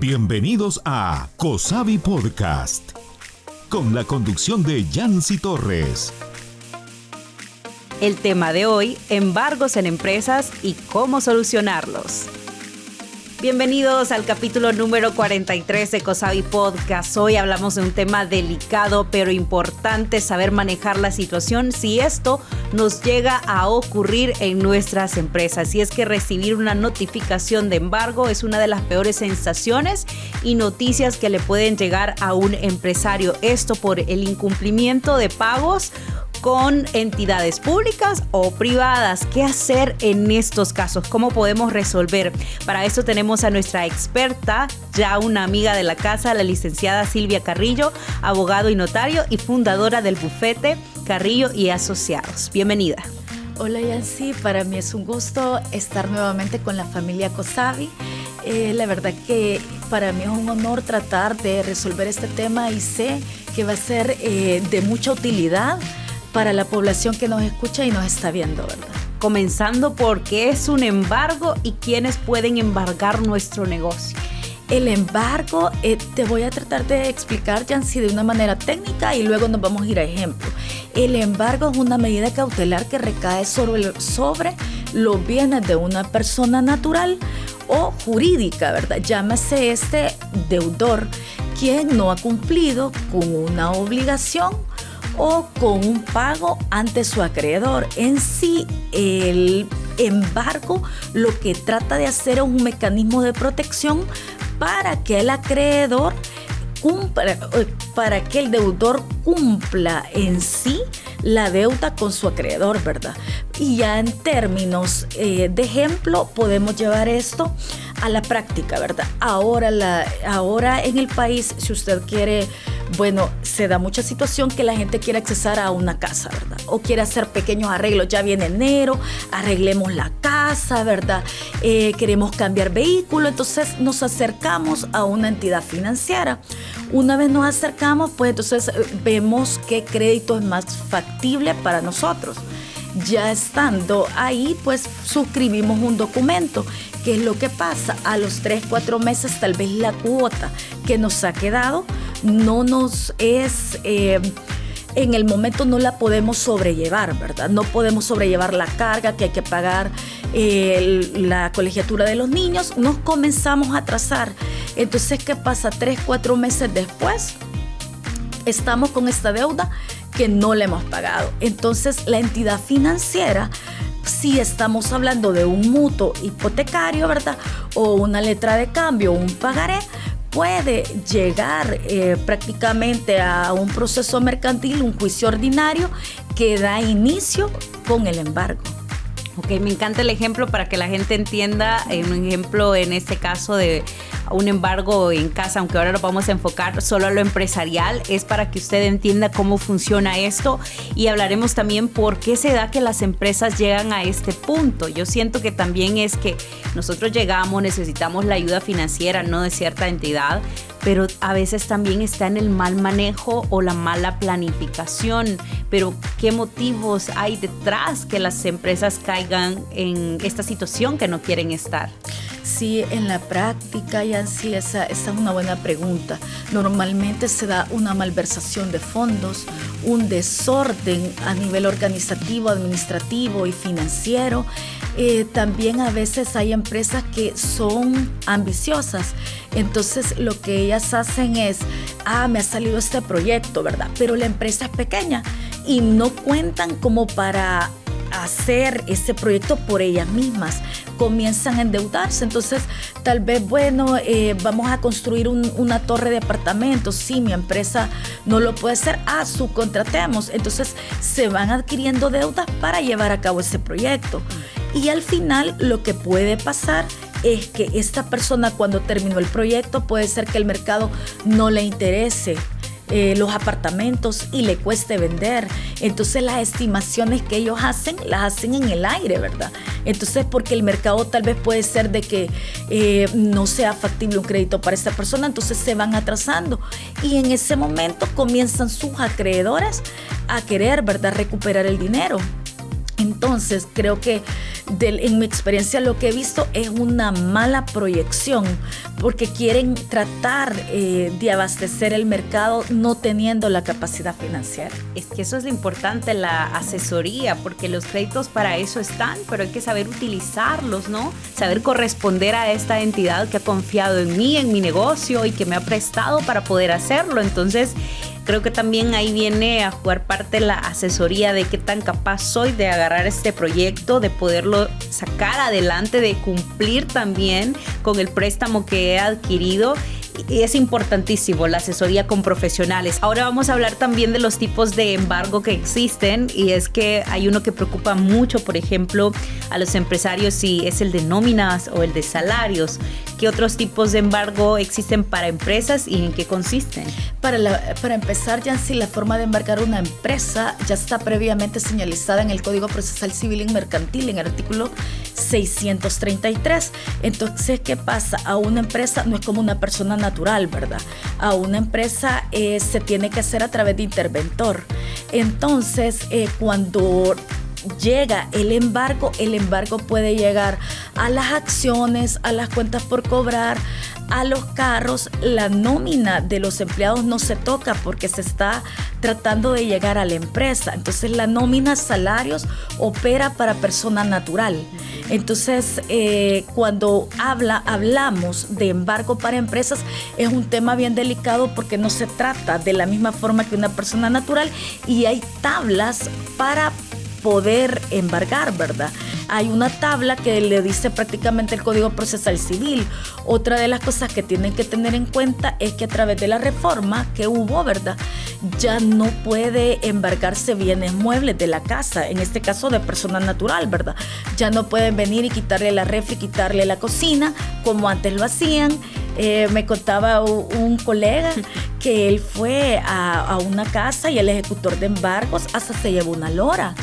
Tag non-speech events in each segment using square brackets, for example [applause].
Bienvenidos a COSAVI Podcast, con la conducción de Yancy Torres. El tema de hoy, embargos en empresas y cómo solucionarlos. Bienvenidos al capítulo número 43 de Cosavi Podcast. Hoy hablamos de un tema delicado pero importante, saber manejar la situación si esto nos llega a ocurrir en nuestras empresas. Y es que recibir una notificación de embargo es una de las peores sensaciones y noticias que le pueden llegar a un empresario. Esto por el incumplimiento de pagos con entidades públicas o privadas. ¿Qué hacer en estos casos? ¿Cómo podemos resolver? Para eso tenemos a nuestra experta, ya una amiga de la casa, la licenciada Silvia Carrillo, abogado y notario y fundadora del bufete Carrillo y Asociados. Bienvenida. Hola Yancy, para mí es un gusto estar nuevamente con la familia Cosavi. Eh, la verdad que para mí es un honor tratar de resolver este tema y sé que va a ser eh, de mucha utilidad para la población que nos escucha y nos está viendo, ¿verdad? Comenzando por qué es un embargo y quiénes pueden embargar nuestro negocio. El embargo, eh, te voy a tratar de explicar, Jancy, de una manera técnica y luego nos vamos a ir a ejemplo. El embargo es una medida cautelar que recae sobre, sobre los bienes de una persona natural o jurídica, ¿verdad? Llámese este deudor quien no ha cumplido con una obligación o con un pago ante su acreedor. En sí, el embargo lo que trata de hacer es un mecanismo de protección para que el acreedor cumpla, eh, para que el deudor cumpla en sí la deuda con su acreedor, ¿verdad? Y ya en términos eh, de ejemplo, podemos llevar esto a la práctica, ¿verdad? Ahora, la, ahora en el país, si usted quiere bueno, se da mucha situación que la gente quiere accesar a una casa, ¿verdad? O quiere hacer pequeños arreglos. Ya viene enero, arreglemos la casa, ¿verdad? Eh, queremos cambiar vehículo, entonces nos acercamos a una entidad financiera. Una vez nos acercamos, pues entonces eh, vemos qué crédito es más factible para nosotros. Ya estando ahí, pues suscribimos un documento. ¿Qué es lo que pasa? A los 3, 4 meses tal vez la cuota que nos ha quedado no nos es... Eh, en el momento no la podemos sobrellevar, ¿verdad? No podemos sobrellevar la carga que hay que pagar, eh, la colegiatura de los niños, nos comenzamos a atrasar. Entonces, ¿qué pasa? Tres, cuatro meses después, estamos con esta deuda que no le hemos pagado. Entonces, la entidad financiera si estamos hablando de un mutuo hipotecario, ¿verdad? O una letra de cambio, un pagaré, puede llegar eh, prácticamente a un proceso mercantil, un juicio ordinario que da inicio con el embargo. Ok, me encanta el ejemplo para que la gente entienda, un ejemplo en este caso de un embargo en casa, aunque ahora lo vamos a enfocar solo a lo empresarial, es para que usted entienda cómo funciona esto y hablaremos también por qué se da que las empresas llegan a este punto. Yo siento que también es que nosotros llegamos, necesitamos la ayuda financiera, no de cierta entidad, pero a veces también está en el mal manejo o la mala planificación. Pero ¿qué motivos hay detrás que las empresas caigan en esta situación que no quieren estar? Sí, en la práctica, y así, esa, esa es una buena pregunta. Normalmente se da una malversación de fondos, un desorden a nivel organizativo, administrativo y financiero. Eh, también a veces hay empresas que son ambiciosas. Entonces lo que ellas hacen es, ah, me ha salido este proyecto, ¿verdad? Pero la empresa es pequeña y no cuentan como para hacer ese proyecto por ellas mismas. Comienzan a endeudarse. Entonces, tal vez, bueno, eh, vamos a construir una torre de apartamentos. Si mi empresa no lo puede hacer, ah, subcontratemos. Entonces, se van adquiriendo deudas para llevar a cabo ese proyecto. Y al final, lo que puede pasar es que esta persona cuando terminó el proyecto puede ser que el mercado no le interese eh, los apartamentos y le cueste vender. Entonces las estimaciones que ellos hacen las hacen en el aire, ¿verdad? Entonces porque el mercado tal vez puede ser de que eh, no sea factible un crédito para esta persona, entonces se van atrasando y en ese momento comienzan sus acreedores a querer, ¿verdad?, recuperar el dinero. Entonces, creo que en mi experiencia lo que he visto es una mala proyección, porque quieren tratar eh, de abastecer el mercado no teniendo la capacidad financiera. Es que eso es lo importante, la asesoría, porque los créditos para eso están, pero hay que saber utilizarlos, ¿no? Saber corresponder a esta entidad que ha confiado en mí, en mi negocio y que me ha prestado para poder hacerlo. Entonces, creo que también ahí viene a jugar parte la asesoría de qué tan capaz soy de agarrar este proyecto, de poderlo sacar adelante, de cumplir también con el préstamo que he adquirido y es importantísimo la asesoría con profesionales. Ahora vamos a hablar también de los tipos de embargo que existen y es que hay uno que preocupa mucho, por ejemplo, a los empresarios si es el de nóminas o el de salarios. ¿Qué otros tipos de embargo existen para empresas y en qué consisten? Para, para empezar, ya si la forma de embargar una empresa ya está previamente señalizada en el Código Procesal Civil y Mercantil, en el artículo 633. Entonces, ¿qué pasa? A una empresa no es como una persona natural, ¿verdad? A una empresa eh, se tiene que hacer a través de interventor. Entonces, eh, cuando llega el embargo, el embargo puede llegar a las acciones, a las cuentas por cobrar, a los carros. La nómina de los empleados no se toca porque se está tratando de llegar a la empresa. Entonces la nómina salarios opera para persona natural. Entonces eh, cuando habla, hablamos de embargo para empresas es un tema bien delicado porque no se trata de la misma forma que una persona natural y hay tablas para poder embargar, ¿verdad? Hay una tabla que le dice prácticamente el Código Procesal Civil. Otra de las cosas que tienen que tener en cuenta es que a través de la reforma que hubo, ¿verdad? Ya no puede embargarse bienes muebles de la casa, en este caso de persona natural, ¿verdad? Ya no pueden venir y quitarle la refri, quitarle la cocina, como antes lo hacían. Eh, me contaba un colega [laughs] que él fue a, una casa y el ejecutor de embargos hasta se llevó una lora.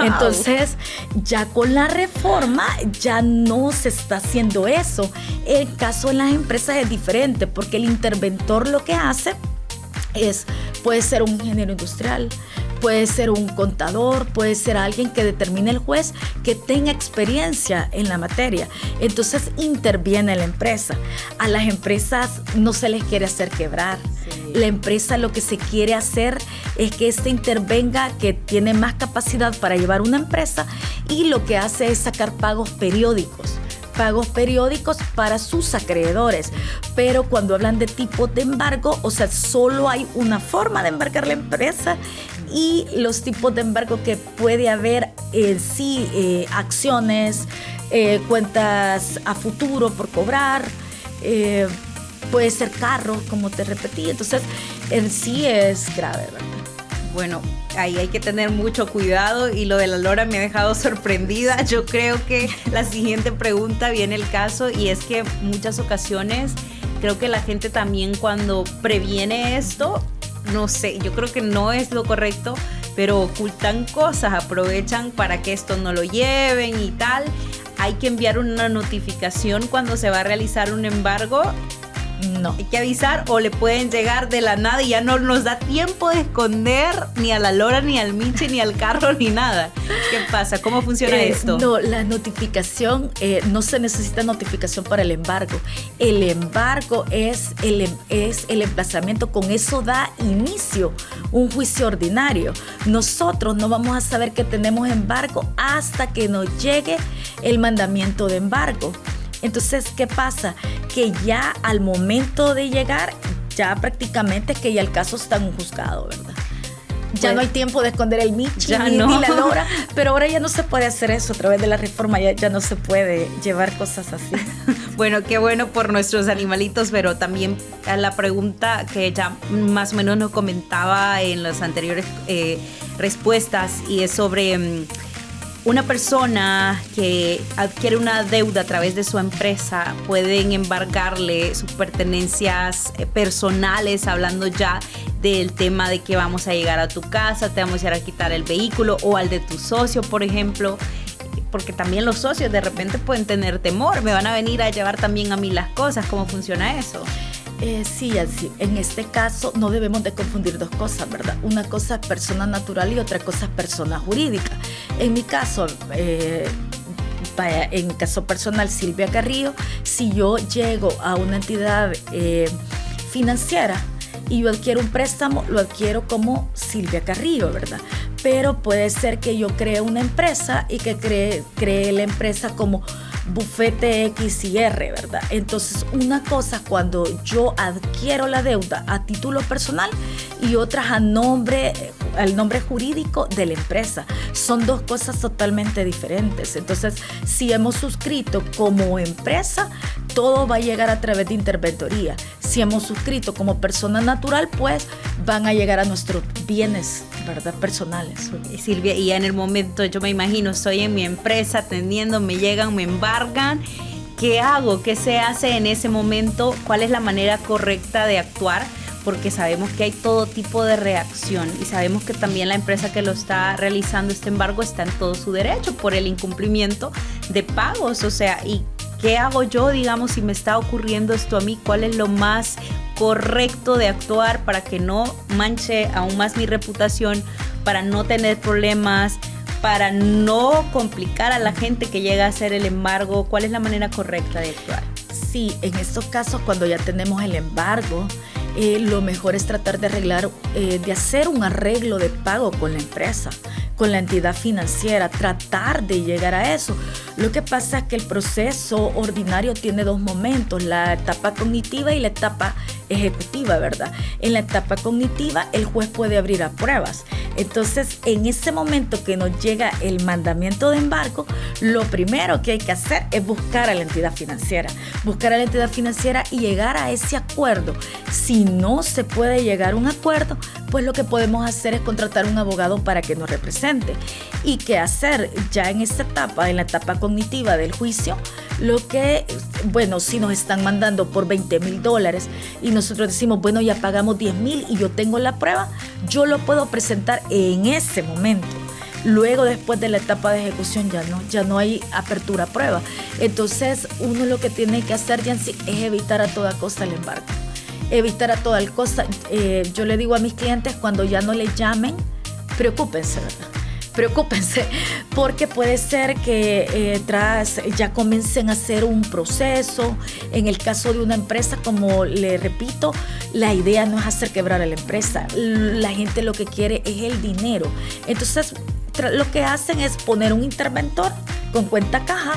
Entonces, ya con la reforma ya no se está haciendo eso. El caso en las empresas es diferente porque el interventor lo que hace es, puede ser un ingeniero industrial, puede ser un contador, puede ser alguien que determine el juez que tenga experiencia en la materia. Entonces interviene la empresa. A las empresas no se les quiere hacer quebrar. La empresa lo que se quiere hacer es que éste intervenga, que tiene más capacidad para llevar una empresa y lo que hace es sacar pagos periódicos pagos periódicos para sus acreedores. Pero cuando hablan de tipo de embargo, o sea, solo hay una forma de embarcar la empresa y los tipos de embargo que puede haber en sí, eh, acciones, eh, cuentas a futuro por cobrar. Eh, puede ser carro, como te repetí. Entonces, en sí es grave, ¿verdad? Bueno, ahí hay que tener mucho cuidado y lo de la lora me ha dejado [laughs] sorprendida. Yo creo que la siguiente pregunta viene el caso y es que muchas ocasiones creo que la gente también cuando previene esto, no sé, yo creo que no es lo correcto, pero ocultan cosas, aprovechan para que esto no lo lleven y tal. Hay que enviar una notificación cuando se va a realizar un embargo no. Hay que avisar o le pueden llegar de la nada y ya no nos da tiempo de esconder ni a la lora, ni al minche, ni al carro, ni nada. ¿Qué pasa? ¿Cómo funciona eh, esto? No, la notificación, eh, no se necesita notificación para el embargo. El embargo es el, em, es el emplazamiento, con eso da inicio un juicio ordinario. Nosotros no vamos a saber que tenemos embargo hasta que nos llegue el mandamiento de embargo. Entonces, ¿qué pasa? Que ya al momento de llegar, ya prácticamente que ya el caso está en un juzgado, ¿verdad? Ya no hay tiempo de esconder el Michi ni, la Lora, [laughs] pero ahora ya no se puede hacer eso a través de la reforma, ya, ya no se puede llevar cosas así. [laughs] bueno, qué bueno por nuestros animalitos, pero también la pregunta que ya más o menos nos comentaba en las anteriores eh, respuestas y es sobre... Mm, una persona que adquiere una deuda a través de su empresa pueden embargarle sus pertenencias eh, personales, hablando ya del tema de que vamos a llegar a tu casa, te vamos a ir a quitar el vehículo o al de tu socio, por ejemplo porque también los socios de repente pueden tener temor, me van a venir a llevar también a mí las cosas, ¿cómo funciona eso? Eh, sí. En este caso no debemos de confundir dos cosas, ¿verdad? Una cosa es persona natural y otra cosa es persona jurídica. En mi caso, eh, en caso personal, Silvia Carrillo, si yo llego a una entidad eh, financiera y yo adquiero un préstamo, lo adquiero como Silvia Carrillo, ¿verdad? Pero puede ser que yo cree una empresa y que cree, cree la empresa como bufete X y R, ¿verdad? Entonces, una cosa cuando yo adquiero la deuda a título personal y otras a nombre, al nombre jurídico de la empresa. Son dos cosas totalmente diferentes. Entonces, si hemos suscrito como empresa, todo va a llegar a través de interventoría. Si hemos suscrito como persona natural, pues van a llegar a nuestros bienes, ¿verdad? Personales. Silvia, y en el momento, yo me imagino, estoy en mi empresa atendiendo, me llegan, me embargan. ¿Qué hago? ¿Qué se hace en ese momento? ¿Cuál es la manera correcta de actuar? porque sabemos que hay todo tipo de reacción y sabemos que también la empresa que lo está realizando este embargo está en todo su derecho por el incumplimiento de pagos, o sea, y ¿qué hago yo, digamos, si me está ocurriendo esto a mí? ¿Cuál es lo más correcto de actuar para que no manche aún más mi reputación, para no tener problemas? para no complicar a la gente que llega a hacer el embargo? ¿Cuál es la manera correcta de actuar? Sí, en estos casos cuando ya tenemos el embargo, eh, lo mejor es tratar de arreglar, eh, de hacer un arreglo de pago con la empresa, con la entidad financiera, tratar de llegar a eso. Lo que pasa es que el proceso ordinario tiene dos momentos, la etapa cognitiva y la etapa ejecutiva, ¿verdad? En la etapa cognitiva el juez puede abrir a pruebas. Entonces, en ese momento que nos llega el mandamiento de embargo, lo primero que hay que hacer es buscar a la entidad financiera, buscar a la entidad financiera y llegar a ese acuerdo. Si no se puede llegar a un acuerdo, pues lo que podemos hacer es contratar un abogado para que nos represente. ¿Y qué hacer? Ya en esta etapa, en la etapa cognitiva del juicio, lo que, bueno, si nos están mandando por 20 mil dólares y nosotros decimos, bueno, ya pagamos 10 mil y yo tengo la prueba, yo lo puedo presentar en ese momento. Luego, después de la etapa de ejecución, ya no, ya no hay apertura a prueba. Entonces, uno lo que tiene que hacer, Yancy, es evitar a toda costa el embargo. Evitar a toda costa. Eh, yo le digo a mis clientes, cuando ya no le llamen, preocúpense, ¿verdad? Preocúpense, porque puede ser que eh, tras ya comiencen a hacer un proceso. En el caso de una empresa, como le repito, la idea no es hacer quebrar a la empresa. La gente lo que quiere es el dinero. Entonces, lo que hacen es poner un interventor con cuenta caja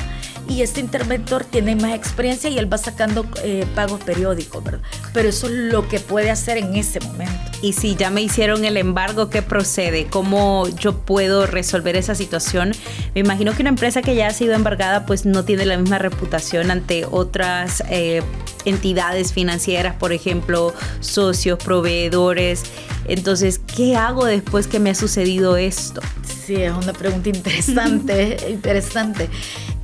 y este interventor tiene más experiencia y él va sacando eh, pagos periódicos, ¿verdad? Pero eso es lo que puede hacer en ese momento. Y si ya me hicieron el embargo, ¿qué procede? ¿Cómo yo puedo resolver esa situación? Me imagino que una empresa que ya ha sido embargada pues no tiene la misma reputación ante otras eh, entidades financieras, por ejemplo, socios, proveedores. Entonces, ¿qué hago después que me ha sucedido esto? Sí, es una pregunta interesante, [laughs] interesante.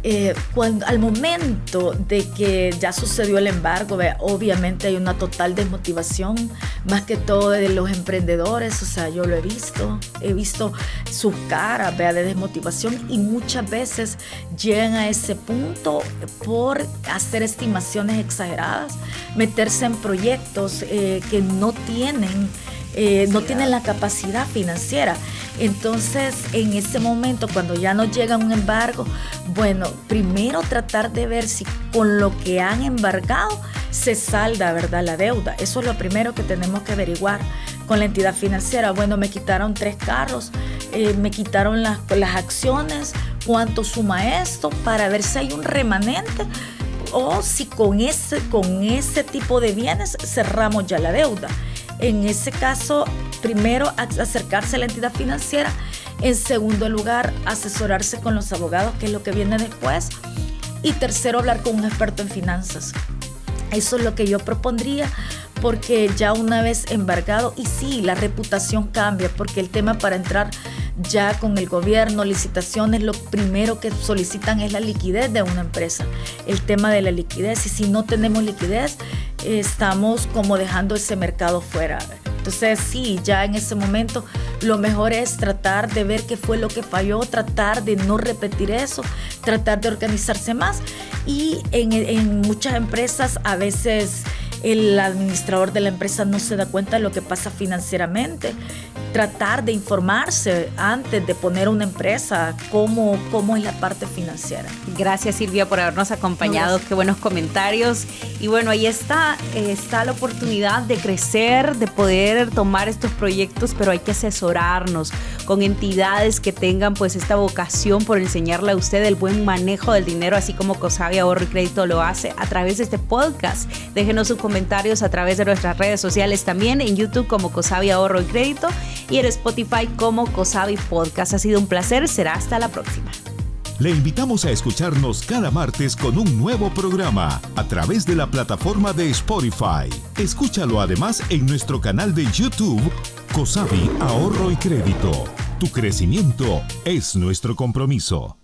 Eh, cuando, al momento de que ya sucedió el embargo, obviamente hay una total desmotivación, más que todo de los emprendedores, o sea, yo lo he visto, he visto sus caras de desmotivación y muchas veces llegan a ese punto por hacer estimaciones exageradas, meterse en proyectos eh, que no tienen eh, no tienen la capacidad financiera. Entonces, en ese momento, cuando ya nos llega un embargo, bueno, primero tratar de ver si con lo que han embargado se salda, ¿verdad? La deuda. Eso es lo primero que tenemos que averiguar con la entidad financiera. Bueno, me quitaron tres carros, eh, me quitaron las, las acciones, cuánto suma esto, para ver si hay un remanente o si con ese, con ese tipo de bienes cerramos ya la deuda. En ese caso, primero acercarse a la entidad financiera, en segundo lugar, asesorarse con los abogados, que es lo que viene después, y tercero, hablar con un experto en finanzas. Eso es lo que yo propondría porque ya una vez embargado, y sí, la reputación cambia, porque el tema para entrar ya con el gobierno, licitaciones, lo primero que solicitan es la liquidez de una empresa, el tema de la liquidez, y si no tenemos liquidez, estamos como dejando ese mercado fuera. Entonces sí, ya en ese momento lo mejor es tratar de ver qué fue lo que falló, tratar de no repetir eso, tratar de organizarse más. Y en, en muchas empresas a veces el administrador de la empresa no se da cuenta de lo que pasa financieramente. Tratar de informarse antes de poner una empresa, cómo, cómo es la parte financiera. Gracias Silvia por habernos acompañado, qué buenos comentarios. Y bueno, ahí está, está la oportunidad de crecer, de poder tomar estos proyectos, pero hay que asesorarnos con entidades que tengan pues esta vocación por enseñarle a usted el buen manejo del dinero, así como Cosabi Ahorro y Crédito lo hace a través de este podcast. Déjenos sus comentarios a través de nuestras redes sociales también, en YouTube como Cosabi Ahorro y Crédito y en Spotify como Cosabi Podcast. Ha sido un placer, será hasta la próxima. Le invitamos a escucharnos cada martes con un nuevo programa a través de la plataforma de Spotify. Escúchalo además en nuestro canal de YouTube, Cosabi Ahorro y Crédito. Tu crecimiento es nuestro compromiso.